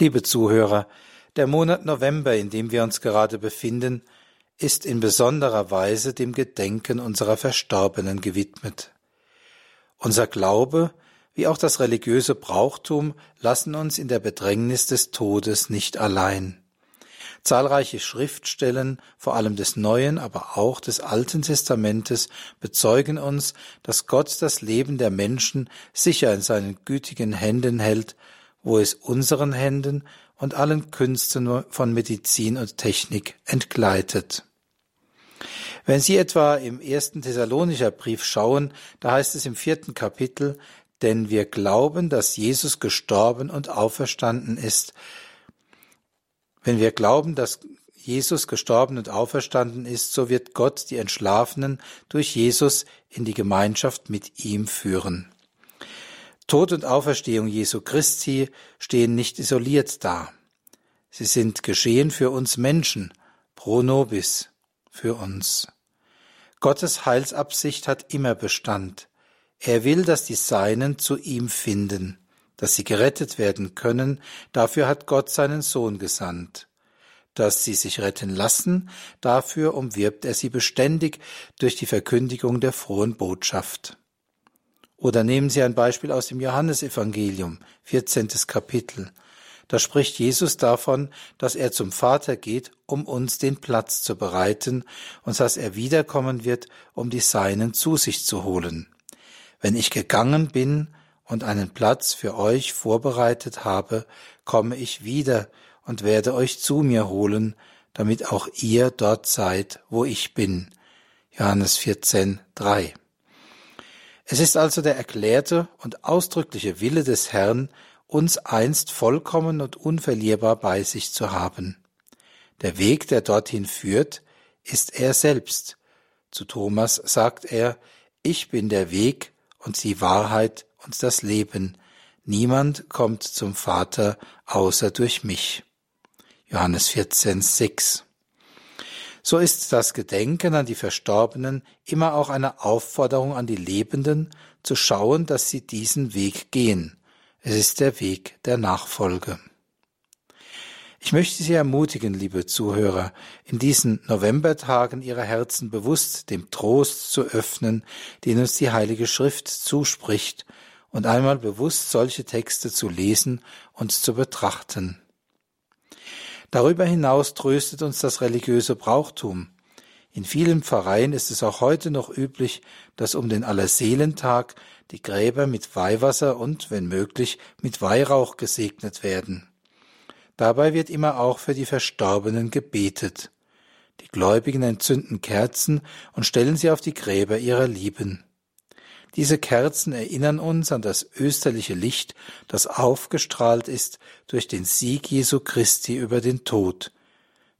Liebe Zuhörer, der Monat November, in dem wir uns gerade befinden, ist in besonderer Weise dem Gedenken unserer Verstorbenen gewidmet. Unser Glaube wie auch das religiöse Brauchtum lassen uns in der Bedrängnis des Todes nicht allein. Zahlreiche Schriftstellen, vor allem des Neuen, aber auch des Alten Testamentes, bezeugen uns, dass Gott das Leben der Menschen sicher in seinen gütigen Händen hält, wo es unseren Händen und allen Künsten von Medizin und Technik entgleitet. Wenn Sie etwa im ersten Thessalonicher Brief schauen, da heißt es im vierten Kapitel, denn wir glauben, dass Jesus gestorben und auferstanden ist, wenn wir glauben, dass Jesus gestorben und auferstanden ist, so wird Gott die Entschlafenen durch Jesus in die Gemeinschaft mit ihm führen. Tod und Auferstehung Jesu Christi stehen nicht isoliert da. Sie sind geschehen für uns Menschen, pro nobis, für uns. Gottes Heilsabsicht hat immer Bestand. Er will, dass die Seinen zu ihm finden dass sie gerettet werden können, dafür hat Gott seinen Sohn gesandt. Dass sie sich retten lassen, dafür umwirbt er sie beständig durch die Verkündigung der frohen Botschaft. Oder nehmen Sie ein Beispiel aus dem Johannesevangelium, 14. Kapitel. Da spricht Jesus davon, dass er zum Vater geht, um uns den Platz zu bereiten und dass er wiederkommen wird, um die Seinen zu sich zu holen. Wenn ich gegangen bin und einen Platz für euch vorbereitet habe, komme ich wieder und werde euch zu mir holen, damit auch ihr dort seid, wo ich bin. Johannes 14, 3. Es ist also der erklärte und ausdrückliche Wille des Herrn, uns einst vollkommen und unverlierbar bei sich zu haben. Der Weg, der dorthin führt, ist er selbst. Zu Thomas sagt er, ich bin der Weg und die Wahrheit und das Leben. Niemand kommt zum Vater außer durch mich. Johannes 14, 6. So ist das Gedenken an die Verstorbenen immer auch eine Aufforderung an die Lebenden, zu schauen, dass sie diesen Weg gehen. Es ist der Weg der Nachfolge. Ich möchte Sie ermutigen, liebe Zuhörer, in diesen Novembertagen Ihre Herzen bewusst dem Trost zu öffnen, den uns die Heilige Schrift zuspricht und einmal bewusst solche Texte zu lesen und zu betrachten. Darüber hinaus tröstet uns das religiöse Brauchtum. In vielen Pfarreien ist es auch heute noch üblich, dass um den Allerseelentag die Gräber mit Weihwasser und, wenn möglich, mit Weihrauch gesegnet werden. Dabei wird immer auch für die Verstorbenen gebetet. Die Gläubigen entzünden Kerzen und stellen sie auf die Gräber ihrer Lieben. Diese Kerzen erinnern uns an das österliche Licht, das aufgestrahlt ist durch den Sieg Jesu Christi über den Tod.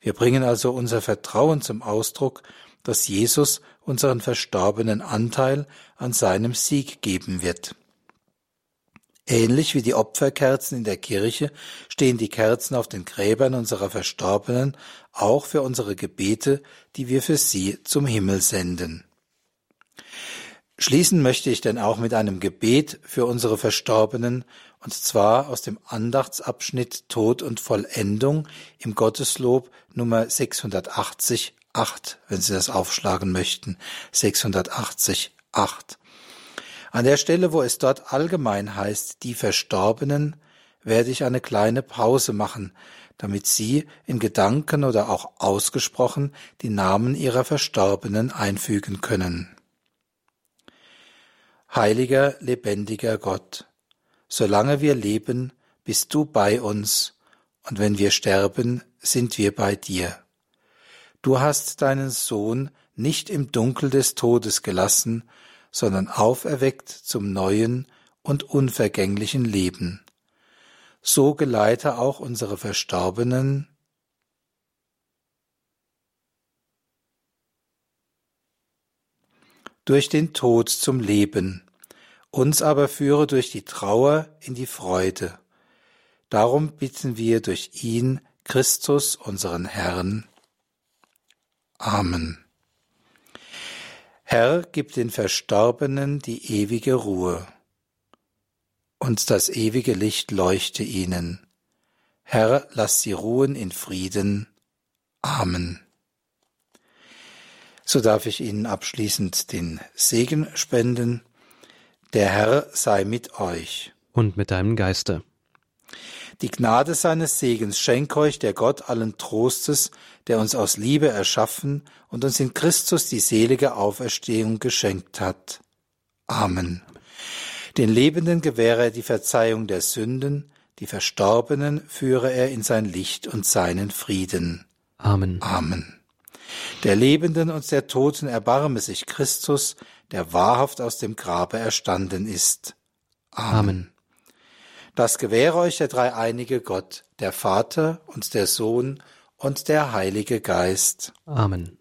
Wir bringen also unser Vertrauen zum Ausdruck, dass Jesus unseren verstorbenen Anteil an seinem Sieg geben wird. Ähnlich wie die Opferkerzen in der Kirche stehen die Kerzen auf den Gräbern unserer Verstorbenen auch für unsere Gebete, die wir für sie zum Himmel senden. Schließen möchte ich denn auch mit einem Gebet für unsere Verstorbenen, und zwar aus dem Andachtsabschnitt Tod und Vollendung im Gotteslob Nummer 680, 8, wenn Sie das aufschlagen möchten, 680, 8. An der Stelle, wo es dort allgemein heißt, die Verstorbenen, werde ich eine kleine Pause machen, damit Sie in Gedanken oder auch ausgesprochen die Namen Ihrer Verstorbenen einfügen können. Heiliger, lebendiger Gott, solange wir leben, bist du bei uns, und wenn wir sterben, sind wir bei dir. Du hast deinen Sohn nicht im Dunkel des Todes gelassen, sondern auferweckt zum neuen und unvergänglichen Leben. So geleite auch unsere Verstorbenen durch den Tod zum Leben, uns aber führe durch die Trauer in die Freude. Darum bitten wir durch ihn, Christus, unseren Herrn. Amen. Herr, gib den Verstorbenen die ewige Ruhe, und das ewige Licht leuchte ihnen. Herr, lass sie ruhen in Frieden. Amen. So darf ich Ihnen abschließend den Segen spenden. Der Herr sei mit euch. Und mit deinem Geiste. Die Gnade seines Segens schenk euch der Gott allen Trostes, der uns aus Liebe erschaffen und uns in Christus die selige Auferstehung geschenkt hat. Amen. Den Lebenden gewähre er die Verzeihung der Sünden, die Verstorbenen führe er in sein Licht und seinen Frieden. Amen. Amen. Der Lebenden und der Toten erbarme sich Christus, der wahrhaft aus dem Grabe erstanden ist. Amen. Amen. Das gewähre euch der dreieinige Gott, der Vater und der Sohn und der Heilige Geist. Amen.